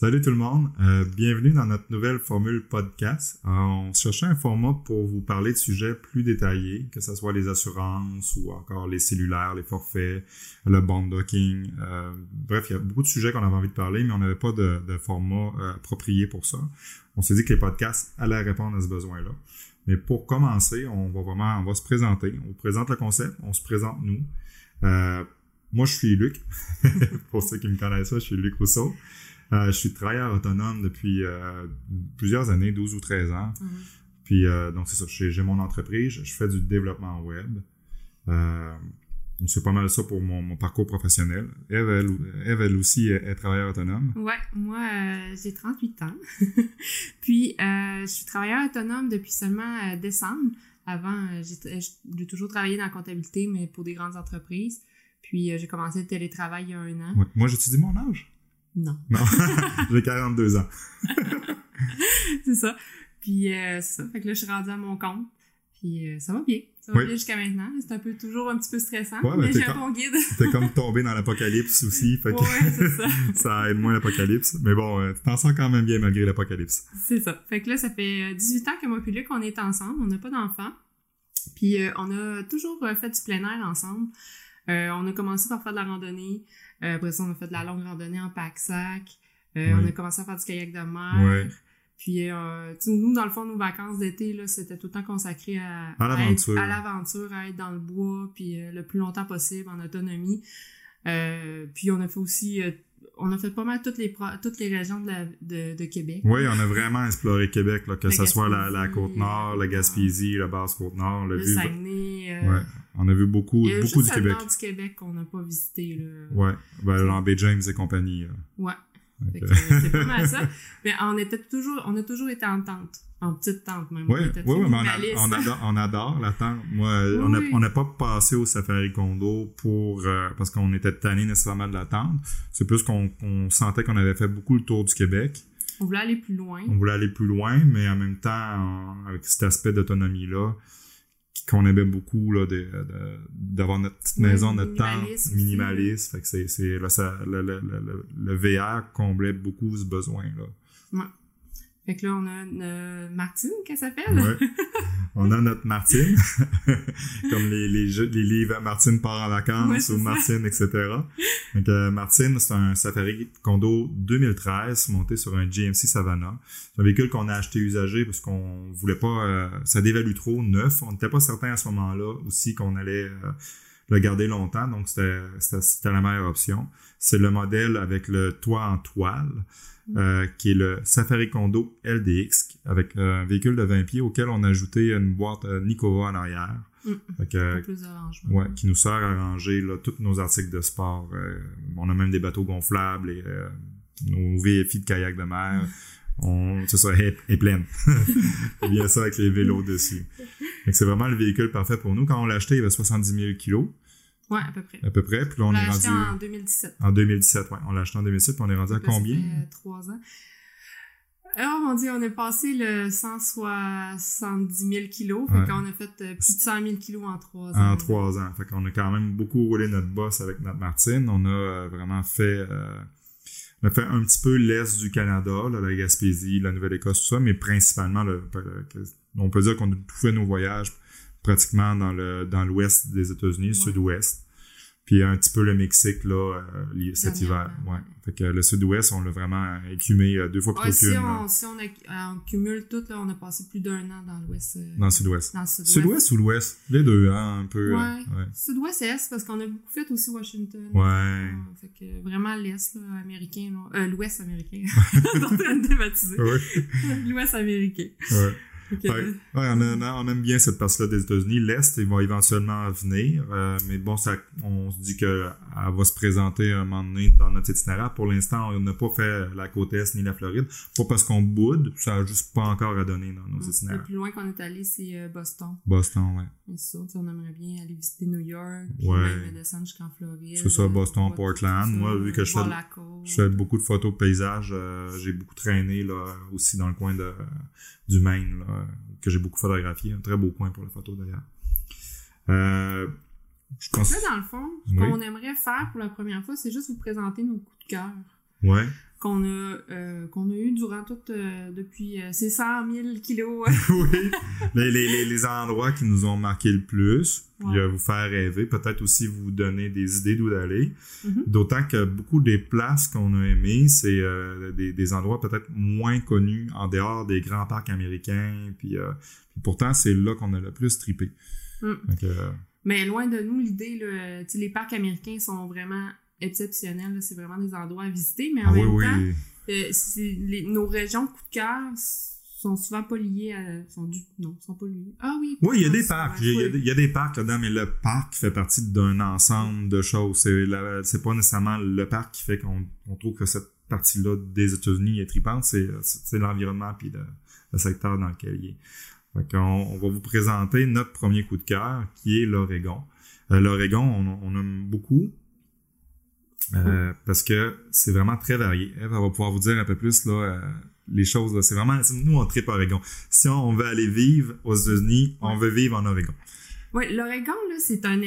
Salut tout le monde, euh, bienvenue dans notre nouvelle formule podcast. Euh, on cherchait un format pour vous parler de sujets plus détaillés, que ce soit les assurances ou encore les cellulaires, les forfaits, le bond docking. Euh, bref, il y a beaucoup de sujets qu'on avait envie de parler, mais on n'avait pas de, de format approprié pour ça. On s'est dit que les podcasts allaient répondre à ce besoin-là. Mais pour commencer, on va vraiment, on va se présenter. On présente le concept, on se présente nous. moi, je suis Luc. pour ceux qui me connaissent je suis Luc Rousseau. Euh, je suis travailleur autonome depuis euh, plusieurs années, 12 ou 13 ans. Mhm. Puis, euh, donc, c'est ça, j'ai mon entreprise, je fais du développement web. c'est pas mal ça pour mon, parcours professionnel. Eve, elle, aussi, est, travailleur autonome. Ouais, moi, j'ai 38 ans. Puis, je suis travailleur autonome depuis seulement décembre. Avant, j'ai toujours travaillé dans la comptabilité, mais pour des grandes entreprises. Puis, j'ai commencé le télétravail il y a un an. Moi, j'étudie mon âge. Non. Non, j'ai 42 ans. c'est ça. Puis euh, ça. Fait que là, je suis rendue à mon compte. Puis euh, ça va bien. Ça va bien jusqu'à maintenant. C'est un peu toujours un petit peu stressant, mais j'ai un bon guide. T'es comme tombé dans l'apocalypse aussi. Fait que ouais, c'est ça. ça aide moins l'apocalypse. Mais bon, euh, tu t'en sens quand même bien malgré l'apocalypse. C'est ça. Fait que là, ça fait 18 ans que moi et Luc, on est ensemble. On n'a pas d'enfants. Puis on a toujours fait du plein air ensemble. on a commencé par faire de la randonnée. Euh, après ça, on a fait de la longue randonnée en pack-sac. Euh, on a commencé à faire du kayak de mer. Puis, euh, nous, dans le fond, nos vacances d'été, là, c'était tout le temps consacré à, à l'aventure, à, l'aventure, à être dans le bois, puis le plus longtemps possible en autonomie. puis, on a fait aussi on a fait pas mal toutes les toutes les régions de, de, Québec. Oui, on a vraiment exploré Québec, là, que ce soit la, la Côte-Nord, la Gaspésie, la Basse-Côte-Nord. Le, le Saguenay. Euh, ouais, on a vu beaucoup, il y a beaucoup juste du Québec. le nord du Québec qu'on n'a pas visité. Là. Ouais, ben, Lambé James et compagnie. Là. Ouais. C'est pas mal ça. Mais on était toujours, on a toujours été en tente. En petite tente même. Oui, oui, oui, mais on, adore, on adore la tente. Moi, on n'a pas passé au Safari Condo pour euh, parce qu'on était tanné nécessairement de la tente. C'est plus qu'on sentait qu'on avait fait beaucoup le tour du Québec. On voulait aller plus loin. On voulait aller plus loin, mais en même temps, avec cet aspect d'autonomie-là, qu'on aimait beaucoup là d'avoir notre petite maison, notre temps minimaliste. Fait que c'est, c'est là, ça, le, le, le, le, VR comblait beaucoup ce besoin-là. Ouais. Fait que là, on a une Martine, qu'elle s'appelle? Ouais. On a notre Martine, comme les, les, jeux, les livres Martine part en vacances ou Martine, etc. Donc, euh, Martine, c'est un Safari Condo 2013 monté sur un GMC Savannah. C'est un véhicule qu'on a acheté usagé parce qu'on voulait pas... Euh, ça dévalue trop, neuf. On n'était pas certain à ce moment-là aussi qu'on allait... Euh, le garder longtemps, donc c'était la meilleure option. C'est le modèle avec le toit en toile. Euh, qui est le Safari Condo LDX, avec euh, un véhicule de 20 pieds auquel on a ajouté une boîte euh, Nikova en arrière. Mm. plus ouais, qui nous sert à ranger là, tous nos articles de sport. on a même des bateaux gonflables et nos VFI de kayak de mer. On, c'est ça, est, est pleine. bien ça avec les vélos dessus. c'est vraiment le véhicule parfait pour nous. Quand on l'a acheté, il avait 70 000 kilos. Ouais, à peu près. À peu près. Puis là, on, on est rendu. acheté en 2017. En 2017, ouais. On l'a acheté en 2017, puis on est rendu à combien? Trois ans. Oh mon dieu, on est passé le 170 000 kilos. Fait qu'on a fait euh, plus de 100 000 kilos en trois ans. En trois ans. Fait qu'on a quand même beaucoup roulé notre boss avec notre Martine. On a euh, vraiment fait, euh, on a fait un petit peu l'Est du Canada, là, la Gaspésie, la Nouvelle-Écosse, tout ça, mais principalement, on peut dire qu'on a tout fait nos voyages pratiquement dans le dans l'ouest des États-Unis, sud-ouest. Puis un petit peu le Mexique là euh, cet hiver. Ouais. Fait que le sud-ouest, on l'a vraiment écumé euh, deux fois plus ouais, si on, si on, a, on, cumule tout, là, on a passé plus d'un an dans l'ouest. Euh, dans le sud-ouest. Dans le sud-ouest. Sud-ouest ou l'ouest? Les deux, hein, un peu. Ouais. ouais. Sud-ouest est parce qu'on a beaucoup fait aussi Washington. Ouais. fait que vraiment l'est là, américain. Euh, l'ouest américain. en train de. L'ouest américain. Ouais. Ouais, on, aime bien cette partie-là des États-Unis. L'Est, il va éventuellement venir, euh, mais bon, ça, on se dit qu'elle va se présenter un moment donné dans notre itinéraire. Pour l'instant, on n'a pas fait la côte Est ni la Floride. Pas parce qu'on boude, ça n'a juste pas encore à donner dans nos itinéraires. Le plus loin qu'on est allé, c'est euh, Boston. Boston, ouais. C'est ça, on aimerait bien aller visiter New York, ouais. même descendre jusqu'en Floride. C'est ça, Boston, Portland. Moi, vu que je fais, je fais beaucoup de photos de paysages, euh, j'ai beaucoup traîné là aussi dans le coin de du Maine, là, que j'ai beaucoup photographié. Un très beau coin pour la photo d'ailleurs. Euh, je pense... Là, dans le fond, ce qu'on aimerait faire pour la première fois, c'est juste vous présenter nos coups de cœur. Ouais. Qu'on a, euh, qu'on a eu durant tout, euh, depuis euh, ces 100 000 kilos. oui, les, les, les, endroits qui nous ont marqué le plus, puis Ouais. vous faire rêver, peut-être aussi vous donner des idées d'où d'aller. Mhm. D'autant que beaucoup des places qu'on a aimées, c'est euh, des, des endroits peut-être moins connus en dehors des grands parcs américains, puis, puis pourtant c'est là qu'on a le plus. Mm. Fait que, euh, Mais loin de nous, l'idée, les parcs américains sont vraiment exceptionnels. là. C'est vraiment des endroits à visiter, mais en ah même oui. temps, euh, les- nos régions coup de cœur sont souvent pas liées à... Sont du, non, sont pas liées. Ah oui. Oui, il y a des ouais, parcs. Il y, a, y des parcs là-dedans, mais le parc fait partie d'un ensemble de choses. C'est pas nécessairement le parc qui fait qu'on on trouve que cette partie-là des États-Unis est tripante, c'est l'environnement puis le, le secteur dans lequel il est. Fait on va vous présenter notre premier coup de cœur, qui est l'Oregon. Euh, L'Oregon, on, on aime beaucoup. Euh, parce que c'est vraiment très varié. Eve, elle va pouvoir vous dire un peu plus là, euh, les choses. là. C'est vraiment, nous on tripe Oregon. Si on veut aller vivre aux États-Unis, on veut vivre en Oregon. Oui, l'Oregon, là, c'est un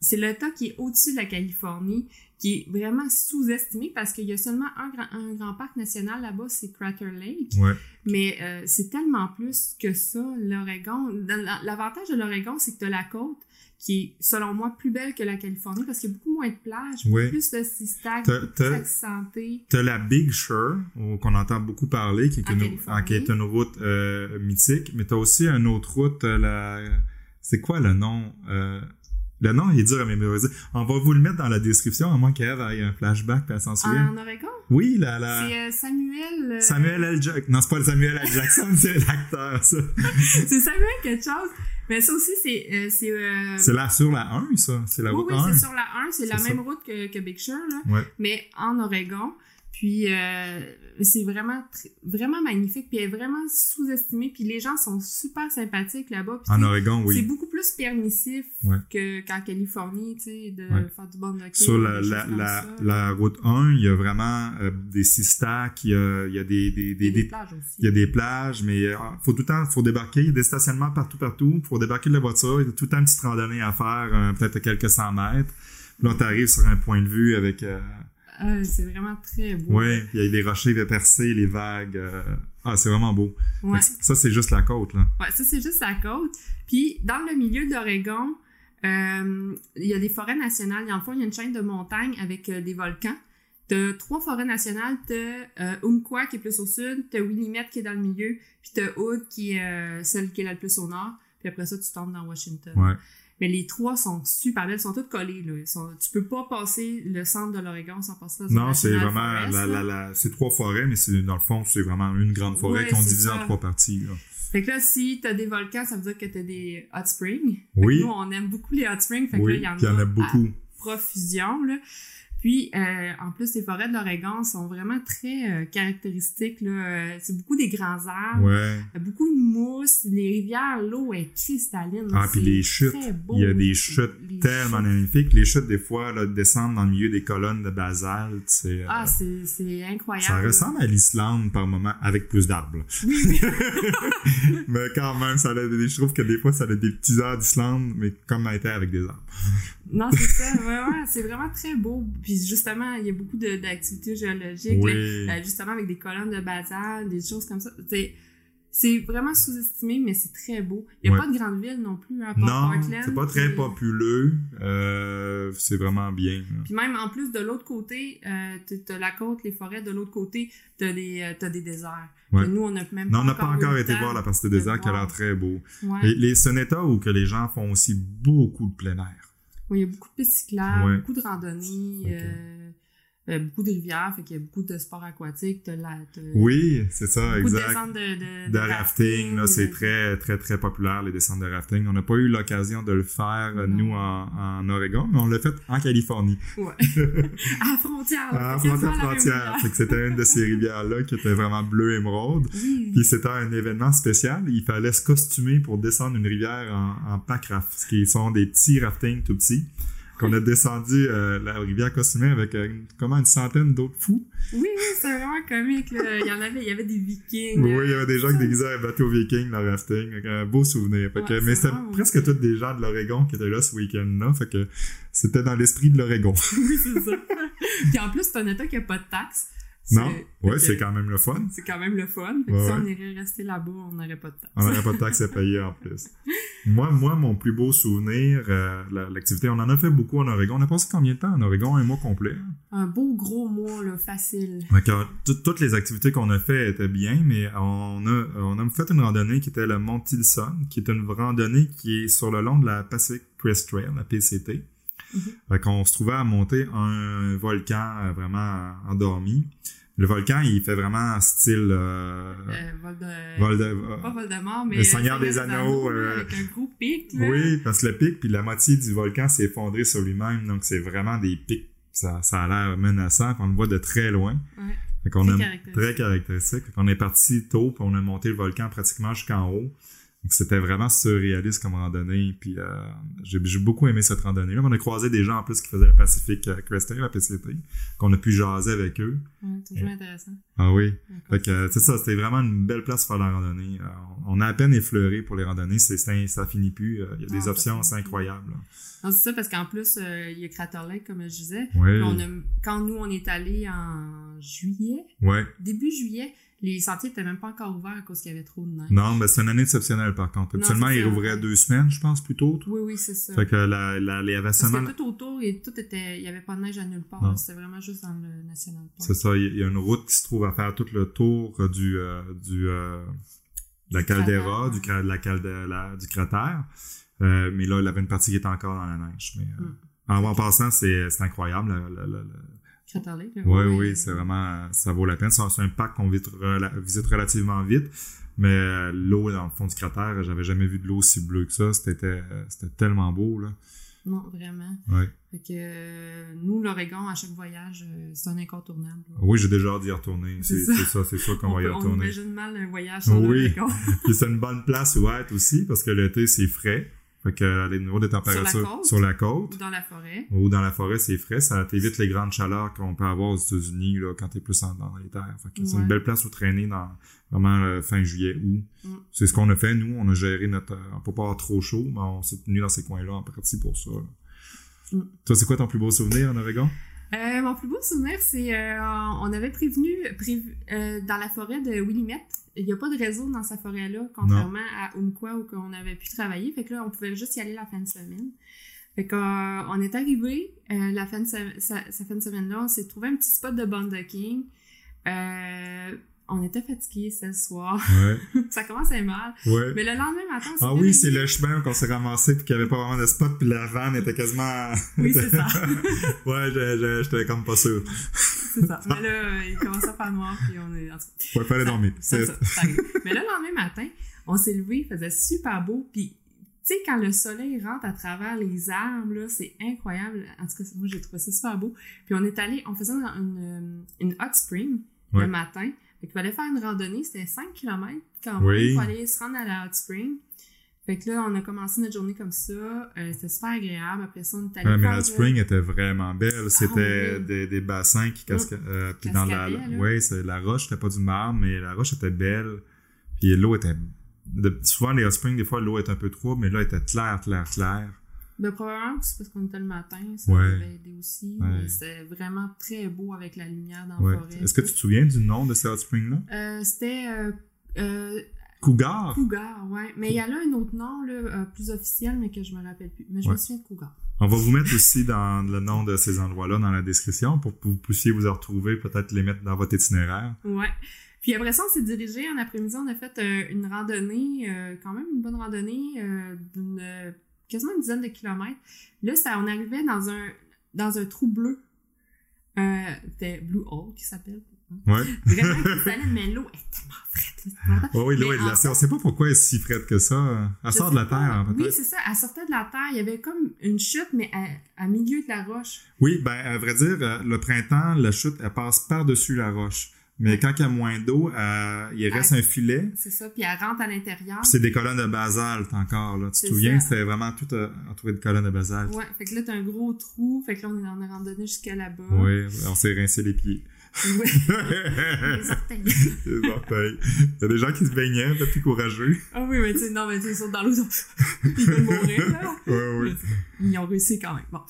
c'est l'État qui est au-dessus de la Californie, qui est vraiment sous-estimé parce qu'il y a seulement un grand, un grand parc national là-bas, c'est Crater Lake. Ouais. Mais euh, c'est tellement plus que ça, l'Oregon. L'avantage de l'Oregon, c'est que tu as la côte qui est, selon moi, plus belle que la Californie parce qu'il y a beaucoup moins de plages, Ouais. plus de beaucoup t'as- plus. T'as la Big Sur, ou- qu'on entend beaucoup parler, qui est, une, ah, qui est une route euh, mythique, mais t'as aussi une autre route, euh, la... c'est quoi le nom? Euh, le nom il est dur à mémoriser. On va vous le mettre dans la description, à moins qu'Eve ait un flashback, puis elle s'en souvient. En Oregon, Oui, la... la... c'est euh, Samuel... euh, Samuel L. Jackson. Non, c'est pas le Samuel L. Jackson, c'est l'acteur, ça. c'est Samuel quelque chose. Mais ça aussi, c'est... euh, c'est euh, C'est là sur la 1, ça. C'est la oui, route oui, 1. c'est sur la 1, c'est la même route que, que Big Sur, là, Ouais. mais en Oregon. Puis euh, c'est vraiment vraiment magnifique, puis elle est vraiment sous-estimée, puis les gens sont super sympathiques là-bas. En c'est- Oregon, C'est oui. beaucoup plus permissif Ouais. que qu'en Californie, tu sais, de Ouais. faire du bon hockey. Sur la, la, la, route 1, il y a vraiment euh, des six stacks, il y a, il y a des, des, Il des, des plages aussi. il y a des plages, mais euh, faut tout le temps, faut débarquer. Il y a des stationnements partout, partout. Faut débarquer de la voiture. Il y a tout le temps une petite randonnée à faire, euh, peut-être quelques cent mètres. Puis là, t'arrives sur un point de vue avec... Euh, Ah, c'est vraiment très beau. ouais, il y a les rochers percés, les vagues. euh, ah, c'est vraiment beau. Ouais. Ça, c'est juste la côte, là. Ouais, ça, c'est juste la côte. Puis, dans le milieu d'Oregon, euh, il y a des forêts nationales. Dans le fond, il y a une chaîne de montagnes avec euh, des volcans. T'as trois forêts nationales. T'as Umpqua qui est plus au sud, t'as Willamette qui est dans le milieu, puis t'as Hood qui est celle qui est là le plus au nord. Puis après ça, tu tombes dans Washington. Ouais. Mais les trois sont super belles, elles sont toutes collées. Là. Sont- tu peux pas passer le centre de l'Oregon sans passer une Non, c'est vraiment Forest, la, la, la, c'est trois forêts, mais c'est dans le fond, c'est vraiment une grande forêt Ouais, qu'on divise en trois parties. Là. Fait que là, si t'as des volcans, ça veut dire que t'as des hot springs. Fait que Oui. Nous, on aime beaucoup les hot springs. Fait que là, Oui, il y en y en a beaucoup. à profusion, là. Puis, euh, en plus, les forêts de l'Oregon sont vraiment très euh, caractéristiques. Là. Euh, C'est beaucoup des grands arbres, Ouais. beaucoup de mousse, les rivières, l'eau est cristalline. Ah, puis les chutes. très beau. Il y a des chutes Les tellement chutes. magnifiques. Les chutes, des fois, là, descendent dans le milieu des colonnes de basalte. C'est, euh, Ah, c'est c'est incroyable. ça ressemble à l'Islande par moment, avec plus d'arbres. Oui, mais quand même, ça a je trouve que des fois, ça a des petits airs d'Islande, mais comme était avec des arbres. Non, c'est ça. Ouais, ouais, c'est vraiment très beau. Puis justement, il y a beaucoup d'activités géologiques. Oui. là, euh, justement, avec des colonnes de basalte, des choses comme ça. C'est, c'est vraiment sous-estimé, mais c'est très beau. Il n'y a Ouais. pas de grande ville non plus, hein, non, c'est pas très puis- populeux. Euh, c'est vraiment bien. là. Puis même en plus de l'autre côté, euh, t'as- la côte, les forêts, de l'autre côté, t'as des, euh, t'as des déserts. Ouais. Que nous, on n'a même Non, on n'a pas encore été voir la partie de des désert qui a l'air très beau. Ouais. Les, état où que les gens font aussi beaucoup de plein air. Oui, il y a beaucoup de pistes cyclables, Ouais. beaucoup de randonnées, euh, euh, beaucoup de rivières, fait qu'il y a beaucoup de sports aquatiques, t'as la, t'as Oui, c'est ça, beaucoup de exact. descentes de, de, de rafting, là, c'est de- très, très, très populaire, les descentes de rafting. On n'a pas eu l'occasion de le faire, Non. nous, en, en Oregon, mais on l'a fait en Californie, Ouais. à frontière. à frontière frontière. Fait que c'était une de ces rivières-là qui était vraiment bleu émeraude. Oui. Puis c'était un événement spécial. Il fallait se costumer pour descendre une rivière en, en pack raft, ce qui sont des petits raftings tout petits. Qu'on a descendu euh, la rivière costumée avec euh, une- comment une centaine d'autres fous. Oui, oui, c'est vraiment comique. Là. Il y en avait, il y avait des vikings. Oui, il y avait des gens qui déguisaient un bateau viking le rafting. Un beau souvenir. Fait que, Ouais, mais c'était presque tous des gens de l'Oregon qui étaient là ce week-end-là. Fait que c'était dans l'esprit de l'Oregon. Oui, c'est ça. Puis en plus, c'est un état qui a pas de taxes. Non, ouais, c'est quand même le fun. C'est quand même le fun. Ouais, si ouais. on irait rester là-bas, on n'aurait pas de temps. On n'aurait pas de taxes à payer en plus. Moi, moi, mon plus beau souvenir, euh, la- l'activité, on en a fait beaucoup en Oregon. On a passé combien de temps en Oregon? Un mois complet? Un beau gros mois, là, facile. Toutes les activités qu'on a fait étaient bien, mais on a, on a fait une randonnée qui était le Mont Tilson, qui est une randonnée qui est sur le long de la Pacific Crest Trail, la PCT. Mhm. Fait qu'on se trouvait à monter un volcan euh, vraiment endormi. Le volcan, il fait vraiment style euh, Euh, vol de... vol de- Pas Voldemort, mais... Le Seigneur des Anneaux, euh, Avec un gros pic, là. Oui, parce que le pic puis la moitié du volcan s'est effondré sur lui-même, donc c'est vraiment des pics. Ça, ça a l'air menaçant, puis on le voit de très loin. Ouais. Fait Très a caractéristique. très caractéristique. Fait qu'on est parti tôt, puis on a monté le volcan pratiquement jusqu'en haut. C'était vraiment surréaliste comme randonnée. Puis euh, j'ai beaucoup aimé cette randonnée-là. On a croisé des gens en plus qui faisaient le Pacific euh, Crest la PCT, qu'on a pu jaser avec eux. Ouais, toujours intéressant. Ah oui. Fait que, euh, c'est ça, c'était vraiment une belle place pour faire la randonnée. Euh, on a à peine effleuré pour les randonnées, c'est, ça finit plus. Il y a des Ah, options, c'est incroyable. c'est ça, parce qu'en plus, euh, il y a Crater Lake, comme je disais. Oui, Puis on a- quand nous, on est allés en juillet, ouais. début juillet, les sentiers étaient même pas encore ouverts à cause qu'il y avait trop de neige. Non, mais c'est une année exceptionnelle par contre. Habituellement, ils rouvraient deux semaines, je pense, plus tôt. Oui, oui, c'est ça. Fait que la, la, il y avait Parce seulement... que tout autour, et tout était, il y avait pas de neige à nulle part. C'était vraiment juste dans le National Park. C'est ça, il y a une route qui se trouve à faire tout le tour euh, du... euh, du euh, de la Du caldeira, cratère, du, cra- de la la- du cratère. Euh, mais là, il y avait une partie qui était encore dans la neige. Mais, euh, Mm. en, en passant, c'est, incroyable. Là, Oui, oui, c'est vraiment, ça vaut la peine. C'est un parc qu'on visite, rela- visite relativement vite, mais euh, l'eau dans le fond du cratère, j'avais jamais vu de l'eau aussi bleue que ça. C'était, euh, c'était tellement beau, là. Non, vraiment. Ouais. Fait que euh, nous, l'Oregon, à chaque voyage, euh, c'est un incontournable. là. Oui, j'ai déjà hâte d'y retourner. C'est, ça. c'est sûr qu'on On, va y peut- on retourner. imagine mal un voyage sur Oui. l'Oregon. Puis c'est une bonne place où être aussi, parce que l'été, c'est frais. Fait que les niveaux de température côte? sur la côte Ou dans la forêt. ou dans la forêt, c'est frais. Ça t'évite les grandes chaleurs qu'on peut avoir aux États-Unis là, quand t'es plus en, dans les terres. Fait que c'est une belle place où traîner dans vraiment euh, fin juillet, août. Mm. C'est ce qu'on a fait, nous. On a géré notre... euh, On peut pas avoir trop chaud, mais on s'est tenu dans ces coins-là en partie pour ça. Mm. Toi, c'est quoi ton plus beau souvenir en Oregon? Euh, mon plus beau souvenir, c'est euh, on avait prévenu, prévu euh, dans la forêt de Willimette. Il n'y a pas de réseau dans sa forêt-là, contrairement à Umpqua où on avait pu travailler. Fait que là, on pouvait juste y aller la fin de semaine. Fait qu'on on est arrivé euh, la fin de se- sa, sa fin de semaine-là, on s'est trouvé un petit spot de boondocking. On était fatigués ce soir. Ouais. Ça commençait mal. ouais. Mais le lendemain matin, on s'est Ah oui, c'est le chemin qu'on s'est ramassé puis qu'il n'y avait pas vraiment de spot puis la vanne était quasiment... Oui, c'est ça. ouais, j'étais comme pas sûr. C'est ça. Mais là, il commençait à faire noir, puis on est... Ouais, fallait Ça- dormir. ça. Mais le lendemain matin, on s'est levé, il faisait super beau, puis tu sais, quand le soleil rentre à travers les arbres, là, c'est incroyable. En tout cas, moi, j'ai trouvé ça super beau. Puis on est allé, on faisait une, une, une hot spring Ouais. le matin. Fait qu'il fallait faire une randonnée, c'était 5 km quand même Oui. pour aller se rendre à la hot spring. Fait que là, on a commencé notre journée comme ça. Euh, c'était super agréable. Après ça, on est allé Ouais, mais la euh, spring était vraiment belle. C'était oui. des, des bassins qui casca... euh, puis dans la, Cascadaient, ouais, roche, c'était pas du marbre, mais la roche était belle. Puis l'eau était, de- souvent les hot springs, des fois l'eau est un peu trouble, mais là elle était claire, claire, claire. Ben, probablement que c'est parce qu'on était le matin, ça Ouais. aidé aussi. Ouais. Mais c'était vraiment très beau avec la lumière dans Ouais. la forêt. Est-ce que tu te souviens du nom de ces hot springs là Euh, c'était euh, euh, Cougar. Cougar, ouais. Mais il y a là un autre nom, là, euh, plus officiel, mais que je me rappelle plus. Mais je me souviens de Cougar. On va vous mettre aussi dans le nom de ces endroits-là dans la description pour que vous puissiez vous en retrouver, peut-être les mettre dans votre itinéraire. Ouais. Puis après ça, on s'est dirigé en après-midi, on a fait euh, une randonnée, euh, quand même une bonne randonnée euh, d'une euh, quasiment une dizaine de kilomètres. Là, ça, on arrivait dans un dans un trou bleu. Euh, c'était Blue Hole qui s'appelle. Ouais. Vraiment cristalline, mais l'eau est tellement frette. Oh oui, l'eau est glacée. On sait pas pourquoi elle est si frette que ça. Elle Je sort de la terre, hein, Oui, c'est ça. Elle sortait de la terre. Il y avait comme une chute, mais à, à milieu de la roche. Oui, ben, à vrai dire, euh, le printemps, la chute, elle passe par-dessus la roche. Mais quand il y a moins d'eau, euh, il reste un filet. C'est ça. Puis elle rentre à l'intérieur. C'est des colonnes de basalte encore. Là. Tu te souviens, c'était vraiment tout euh, entouré de colonnes de basalte. Ouais. Fait que là, t'as un gros trou. Fait que là, on est en randonnée jusqu'à là-bas. Oui, on s'est rincé les pieds. Ouais. Les orteils. les orteils. Il y a des gens qui se baignaient, un peu plus courageux. Ah oui, mais tu sais, non, mais tu sais, ils sont dans l'eau. ils veulent mourir, là. Oui, oui. Ils ont réussi quand même. Bon.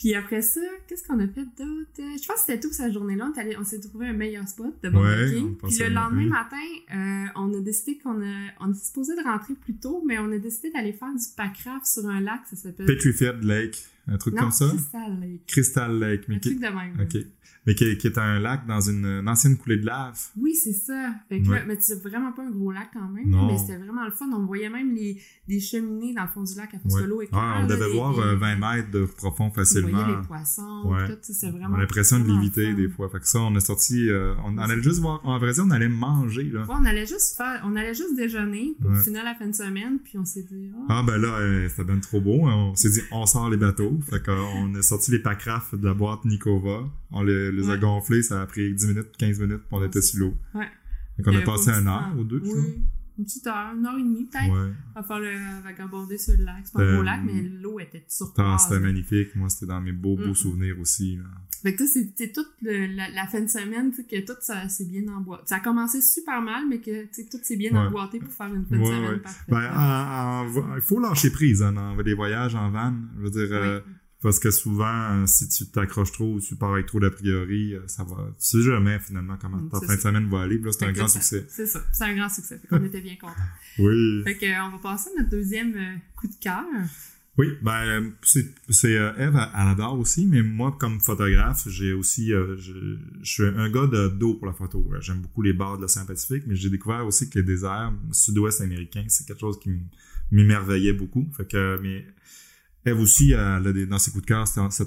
Puis après ça, qu'est-ce qu'on a fait d'autre? Je pense que c'était tout cette journée-là. On, est s'est trouvé un meilleur spot de. Ouais, on Puis le lendemain matin, euh, on a décidé qu'on a, on était supposé de rentrer plus tôt, mais on a décidé d'aller faire du packraft sur un lac, ça s'appelle... Petrified Lake, un truc non, comme ça? Crystal Lake. Crystal Lake, mais Un qui, truc de même. ok. mais qui, qui est un lac dans une, une ancienne coulée de lave. Oui, c'est ça. Fait que Ouais. là, mais c'est vraiment pas un gros lac quand même. Non. Mais c'était vraiment le fun. On voyait même les, les cheminées dans le fond du lac à force Ouais. que l'eau est Ah, on devait là, voir des- euh, des- 20 mètres de profond On facilement. voyait les poissons, Ouais. tout, c'est On a l'impression de l'éviter des fois. Fait que ça, on est sorti, euh, on, on allait juste voir, en vrai dire, on allait manger, là. On allait juste faire, on allait juste déjeuner pour Ouais. finir la fin de semaine, puis on s'est dit, ah, Ah ben là, euh, ça donne trop beau. hein. On s'est dit, on sort les bateaux. Fait qu'on a sorti les packrafts de la boîte Nikova. On les, les a gonflés. Ça a pris 10 minutes, 15 minutes, puis on était sur l'eau. Ouais. Fait qu'on a passé pas un heure temps. ou deux. Oui, une petite heure, une heure et demie peut-être. Ouais. On va faire le vagabonder sur le lac. C'est pas un Euh, gros lac, mais l'eau était Ah, turquoise. C'était magnifique. Moi, c'était dans mes beaux, beaux Mm. souvenirs aussi. là. Fait que tu sais, c'est- c'est toute le- la, la fin de semaine, tu sais, que tout ça s'est bien emboîté. Ça a commencé super mal, mais que tout s'est bien Ouais. emboîté pour faire une fin de semaine ouais. parfaite. Ben, en- en- il faut lâcher prise hein, dans les voyages en van. Je veux dire, euh, parce que souvent, si tu t'accroches trop ou tu pars avec trop d'a priori, euh, ça va. Tu sais jamais finalement comment Mm, ta fin de semaine va aller. Là, c'est un grand ça- succès. C'est ça, c'est un grand succès. Fait qu'on était bien contents. Oui. Fait que, euh, on va passer à notre deuxième coup de cœur. Oui, ben c'est c'est euh, Eve, elle adore aussi, mais moi comme photographe, j'ai aussi euh, je, je suis un gars de dos pour la photo. Euh, J'aime beaucoup les bords de l'océan Pacifique, mais j'ai découvert aussi que les déserts sud-ouest américains, c'est quelque chose qui m'émerveillait beaucoup. Fait que mais Eve aussi, elle a des, dans ses coups de cœur, c'est- c'est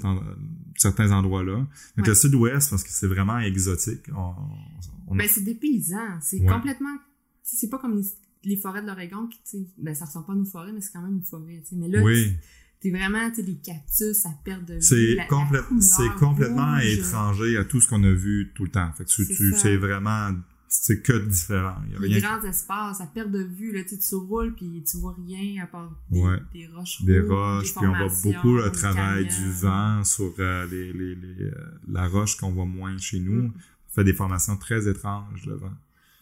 certains endroits-là. Donc Ouais. le sud-ouest, parce que c'est vraiment exotique. On, on- Ben, c'est dépaysant. C'est Ouais. complètement. C'est pas comme les, forêts de l'Oregon qui, tu sais, ben, ça ressemble pas à nos forêts, mais c'est quand même une forêt. tu sais. Mais là, oui, t'es vraiment, les cactus à perte de vue. c'est c'est complètement rouge. étranger à tout ce qu'on a vu tout le temps. Fait que tu, C'est ça. c'est vraiment c'est que différent. Il y a Les rien grands espaces à perte de vue, là, tu tu roules puis tu vois rien à part des, Ouais. des roches des rouges, roches, des puis on voit beaucoup le des travail du vent sur euh, les, les, les, euh, la roche qu'on voit moins chez nous. Mm. Ça fait des formations très étranges, le vent.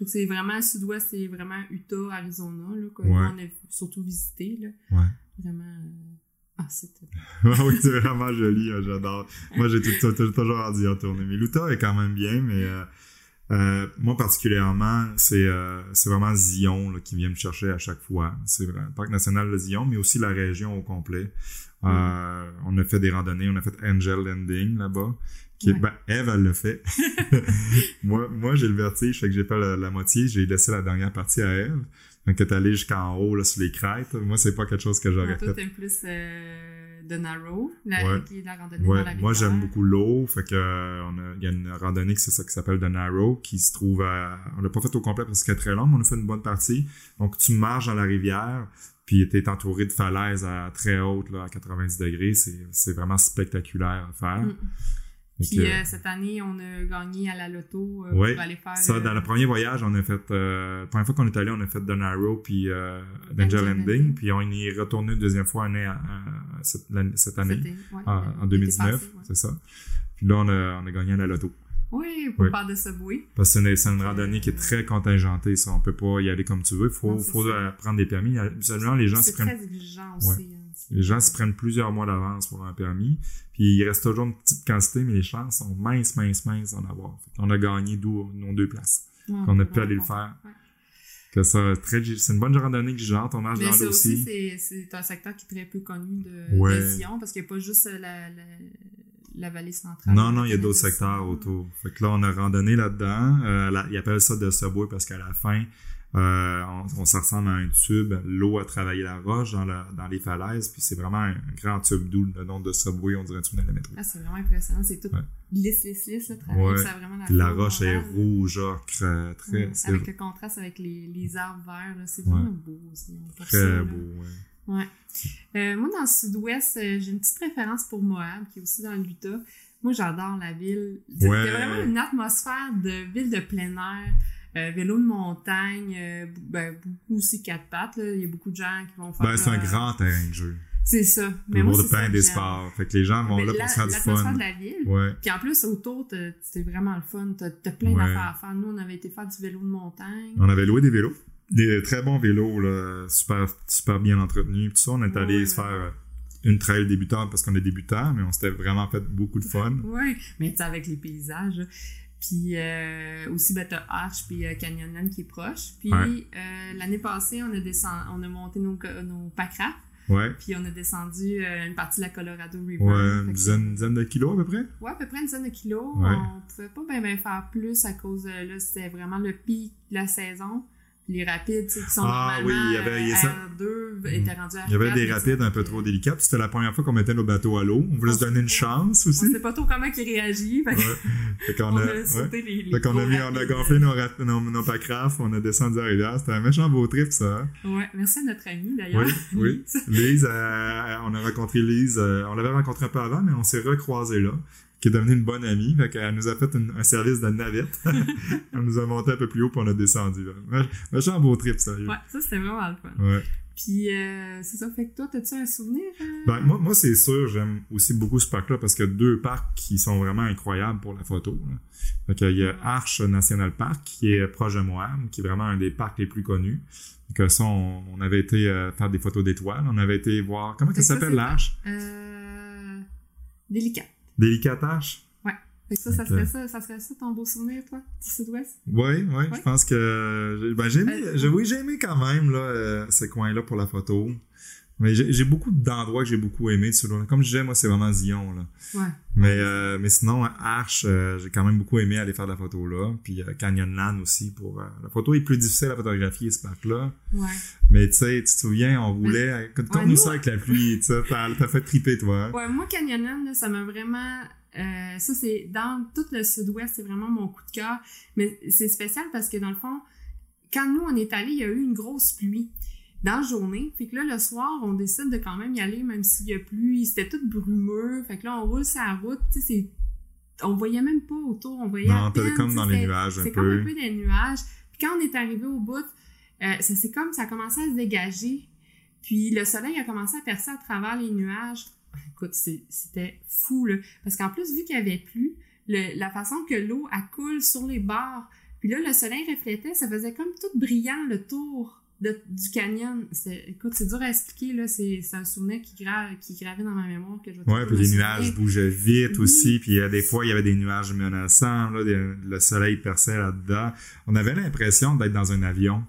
Que C'est vraiment sud-ouest, c'est vraiment Utah, Arizona, là, Ouais. on a surtout visité, là. Ouais. Vraiment. euh, Ah, c'était. Ah oui, c'est vraiment joli, hein, j'adore. Moi, j'ai toujours hâte d'y retourner. Mais l'Utah est quand même bien, mais euh, euh, moi particulièrement, c'est euh, c'est vraiment Zion là, qui vient me chercher à chaque fois. C'est le parc national de Zion, mais aussi la région au complet. Euh, On a fait des randonnées, on a fait Angel Landing là-bas. Qui est- Ouais. ben, Eve, elle l'a fait. moi, moi j'ai le vertige, fait que j'ai fait la, la moitié. J'ai laissé la dernière partie à Eve. Donc, elle est allée jusqu'en haut, là, sur les crêtes. Moi, c'est pas quelque chose que j'aurais Toi, fait. t'aimes plus euh, de Narrow, la, Ouais. qui est la randonnée Ouais, dans la moi j'aime beaucoup l'eau, fait que euh, on a il y a une randonnée qui c'est ça qui s'appelle The Narrow qui se trouve à on l'a pas fait au complet parce qu'elle est très longue, mais on a fait une bonne partie. Donc tu marches dans la rivière, puis tu es entouré de falaises à très hautes là à 90 degrés, c'est c'est vraiment spectaculaire à faire. Mm. Puis euh, cette année, on a gagné à la loto euh, Ouais. pour aller faire. ça, euh, dans le premier voyage, on a fait, la première fois qu'on est allé, on a fait Narrow puis Danger Landing, puis on y est retourné une deuxième fois année, à- à- cette, année, ouais, en, en l'été 2019, passé, ouais. c'est ça. Puis là, on a, on a gagné à la loto. Oui, pour faire de Subway. Parce que c'est une, c'est randonnée qui est très contingentée, ça. On peut pas y aller comme tu veux. Faut, c'est faut euh, prendre des permis. Absolument, les gens C'est prennent, très exigeant aussi. hein. Les gens s'y prennent plusieurs mois d'avance pour un permis. Puis il reste toujours une petite quantité, mais les chances sont minces, minces, minces d'en avoir. Qu'on a gagné d'où nos deux places. Ouais, qu'on a pu aller le faire. Ouais. Que ça, très, c'est une bonne randonnée exigeante. On marche Mais dans aussi, aussi. c'est- un secteur qui est très peu connu de, Ouais. de Sion, parce qu'il n'y a pas juste la, la, la vallée centrale. Non, non, il y a d'autres secteurs autour. Fait que là, on a randonné là-dedans. Euh, là, ils appellent ça de subway parce qu'à la fin, euh, on, on- ça ressemble à un tube. L'eau a travaillé la roche dans, la- dans les falaises, puis c'est vraiment un grand tube d'où le nom de subway, on dirait tout dans le métro. Ah, c'est vraiment impressionnant. C'est tout Ouais. lisse, lisse, lisse. Là, Ouais. ça a vraiment la, la roche est rouge, ocre, très, Ouais, Avec le contraste avec les, les arbres verts, c'est vraiment beau aussi. Ça, très beau. ouais. Ouais. Euh, moi, dans le sud-ouest, euh, j'ai une petite préférence pour Moab, qui est aussi dans l'Utah. Moi, j'adore la ville. Il y a vraiment une atmosphère de ville de plein air, euh, vélo de montagne, euh, ben, beaucoup aussi quatre pattes. là. Il y a beaucoup de gens qui vont faire. Ben, c'est un grand terrain de jeu. C'est ça. Mais moi, de que des sports. Fait que les gens vont Mais là pour se faire du fun. de la ville. Ouais. Puis en plus, autour, c'est vraiment le fun. T'as as plein Ouais. d'affaires à faire. Nous, on avait été faire du vélo de montagne. On avait loué des vélos. Des très bons vélos, là, super, super bien entretenus. Puis ça, on est allé Ouais, se faire une trail débutante parce qu'on est débutant, mais on s'était vraiment fait beaucoup de fun. Oui, mais tu avec les paysages. Puis euh, aussi, ben, t'as Arch puis euh, Canyonland qui est proche. Puis Ouais. euh, l'année passée, on a, descend... on a monté nos, nos packrafts. Ouais. Puis on a descendu euh, une partie de la Colorado River. Ouais, une dizaine, une dizaine de kilos à peu près? Ouais, à peu près une dizaine de kilos. Ouais. On pouvait pas bien ben faire plus à cause de là, c'était vraiment le pic de la saison. Les rapides, tu sais, qui sont Ah, oui, il y avait- il euh, ça. R2 étaient rendus à Il y avait R4, des rapides un peu trop délicats. puis C'était la première fois qu'on mettait nos bateaux à l'eau. On voulait On se donner une chance On aussi. sait pas trop comment ils réagissent. Fait, que- Ouais. Fait qu'on on a, a ouais. les, les Fait qu'on a on a gonflé nos, rap- nos, nos packrafts, on a descendu à la rivière. C'était un méchant beau trip, ça. hein. Ouais, merci à notre ami d'ailleurs. Oui, oui. Lise, euh, on a rencontré Lise, euh, on l'avait rencontré un peu avant, mais on s'est recroisé là, qui est devenue une bonne amie. Fait qu'elle nous a fait une- un service de navette. Elle nous a monté un peu plus haut, puis on a descendu. Là. Beau trip, sérieux. Ouais, ça c'était vraiment le fun. Ouais. Puis euh, c'est ça, fait que toi, t'as-tu un souvenir? euh? Ben, moi, moi c'est sûr, j'aime aussi beaucoup ce parc-là parce qu'il y a deux parcs qui sont vraiment incroyables pour la photo. Là. Fait qu'il y a Arche National Park qui est proche de Moab, qui est vraiment un des parcs les plus connus. Donc ça, on, on avait été euh, faire des photos d'étoiles. On avait été voir... Comment ça que s'appelle l'Arche? Euh... Délicat. Délicat? Fait que ça, serait ça, ça serait ça ton beau souvenir, toi, du sud-ouest? Oui, oui, Ouais. je pense que j'ai- ben, j'ai aimé, Euh, oui, j'ai aimé quand même là, euh, ce coin-là pour la photo. Mais j'ai beaucoup d'endroits que j'ai beaucoup aimé. Comme je disais, moi, c'est vraiment Zion. Là. Ouais. Mais, euh, mais sinon, Arche, euh, j'ai quand même beaucoup aimé aller faire de la photo là. Puis euh, Canyonland aussi. pour euh, La photo est plus difficile à photographier, ce parc-là. Ouais. Mais tu sais, tu te souviens, on voulait... Comme Ouais, nous nous- ça avec la pluie, tu sais, t'as fait triper, toi. Ouais, moi, Canyonland, là, ça m'a vraiment. euh, ça, c'est dans tout le sud-ouest, c'est vraiment mon coup de cœur. Mais c'est spécial parce que dans le fond, quand nous, on est allés, il y a eu une grosse pluie dans la journée. Fait que là, le soir, on décide de quand même y aller, même s'il y a pluie. C'était tout brumeux. Fait que là, on roule la route. Tu sais. On voyait même pas autour. On voyait. Non, à peine, comme dans les nuages un C'est comme un peu. peu des nuages. Puis quand on est arrivé au bout, euh, ça c'est comme ça a commencé à se dégager. Puis le soleil a commencé à percer à travers les nuages. Écoute, c'était fou, là. Parce qu'en plus, vu qu'il y avait plu, le- la façon que l'eau, coule sur les bords, puis là, le soleil reflétait, ça faisait comme tout brillant le tour de- du canyon. C'est- Écoute, c'est dur à expliquer, là. C'est un souvenir qui, gra qui dans ma mémoire que je Ouais, puis les nuages bougeaient vite Oui. aussi, puis euh, des fois il y avait des nuages menaçants, là, des- le soleil perçait là-dedans. On avait l'impression d'être dans un avion.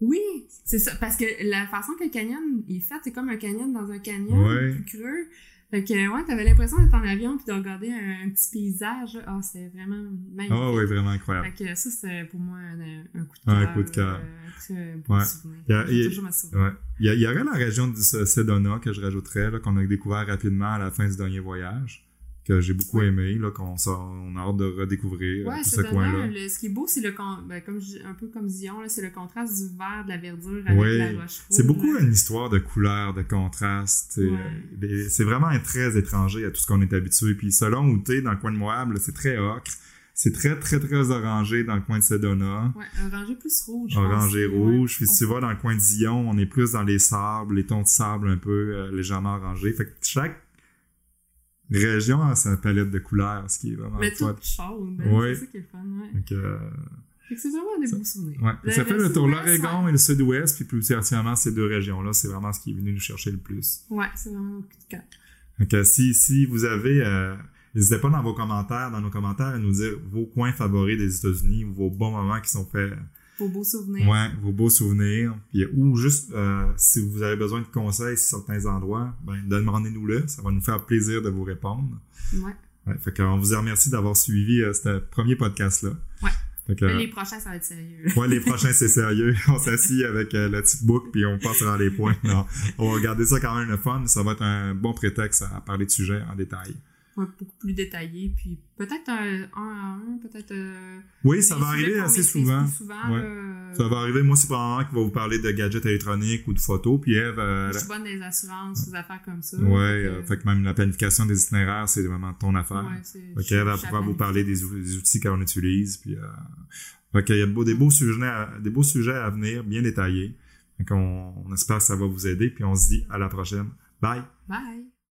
Oui, c'est ça. Parce que la façon que le canyon est fait, c'est comme un canyon dans un canyon, Ouais. plus creux. Fait que, ouais, t'avais l'impression d'être en avion puis de regarder un, un petit paysage. Ah, c'était vraiment magnifique. Ah ouais, vraiment incroyable. Fait que ça, c'est pour moi un, un coup de cœur. Un coup de cœur. euh, un très beau Ouais. souvenir. Il y a- il toujours souvenir. Ouais. Il y, a- il y aurait la région du Sedona que je rajouterais, là, qu'on a découvert rapidement à la fin du dernier voyage, que j'ai beaucoup aimé, là, qu'on on a hâte de redécouvrir euh, Ouais, tout c'est ce coin-là. le, ce qui est beau, c'est le ben, comme je- un peu comme c'est le contraste du vert, de la verdure avec la roche C'est beaucoup là. une histoire de couleurs, de contraste. tu sais. Ouais. Euh, C'est vraiment très étranger à tout ce qu'on est habitué. Puis selon où t'es, dans le coin de Moab, c'est très ocre. C'est très, très, très orangé dans le coin de Sedona. Ouais, un rangé plus rouge. Orangé rouge. Puis si tu vas dans le coin de Zion, on est plus dans les sables, les tons de sable un peu euh, légèrement orangés. Fait que chaque région a sa palette de couleurs, ce qui est vraiment Mais fun. chaude. Ouais. C'est ça qui est fun, ouais. Donc, euh, c'est vraiment des beaux souvenirs. ouais. Le- ça fait le le tour l'Oregon et le sud-ouest, puis plus particulièrement ces deux régions-là, c'est vraiment ce qui est venu nous chercher le plus. Ouais, c'est vraiment un coup de cœur. Donc, euh, si, si vous avez, euh, n'hésitez pas dans vos commentaires, dans nos commentaires, à nous dire vos coins favoris des États-Unis ou vos bons moments qui sont faits, Vos beaux souvenirs. ouais, vos beaux souvenirs, puis ou juste euh, si vous avez besoin de conseils sur certains endroits, ben demandez-nous-le, ça va nous faire plaisir de vous répondre. Ouais. Ouais, fait qu'on vous remercie d'avoir suivi euh, ce premier podcast-là. Ouais. Fait que, les prochains, ça va être sérieux. Ouais, les prochains, c'est sérieux. On s'assit avec euh, le petit book puis on passera les points. Non, on va regarder ça quand même le fun. Ça va être un bon prétexte à parler de sujets en détail. Beaucoup plus détaillé. Puis peut-être un, un à un, peut-être. euh, Oui, ça va arriver assez souvent. plus souvent Ouais. là, Ça va arriver. Moi, c'est probablement qui va vous parler de gadgets électroniques ou de photos. Puis Eve, euh, Je suis bonne des assurances, des affaires comme ça. Fait euh, que- fait que même la planification des itinéraires, c'est vraiment ton affaire. ouais, c'est- Ok, je- elle va pouvoir vous parler des, ou- des outils qu'on utilise. Puis, euh, fait qu'il y a des beaux sujets, à, des beaux sujets à venir, bien détaillés. Donc, on, on espère que ça va vous aider. Puis on se dit à la prochaine. Bye! Bye!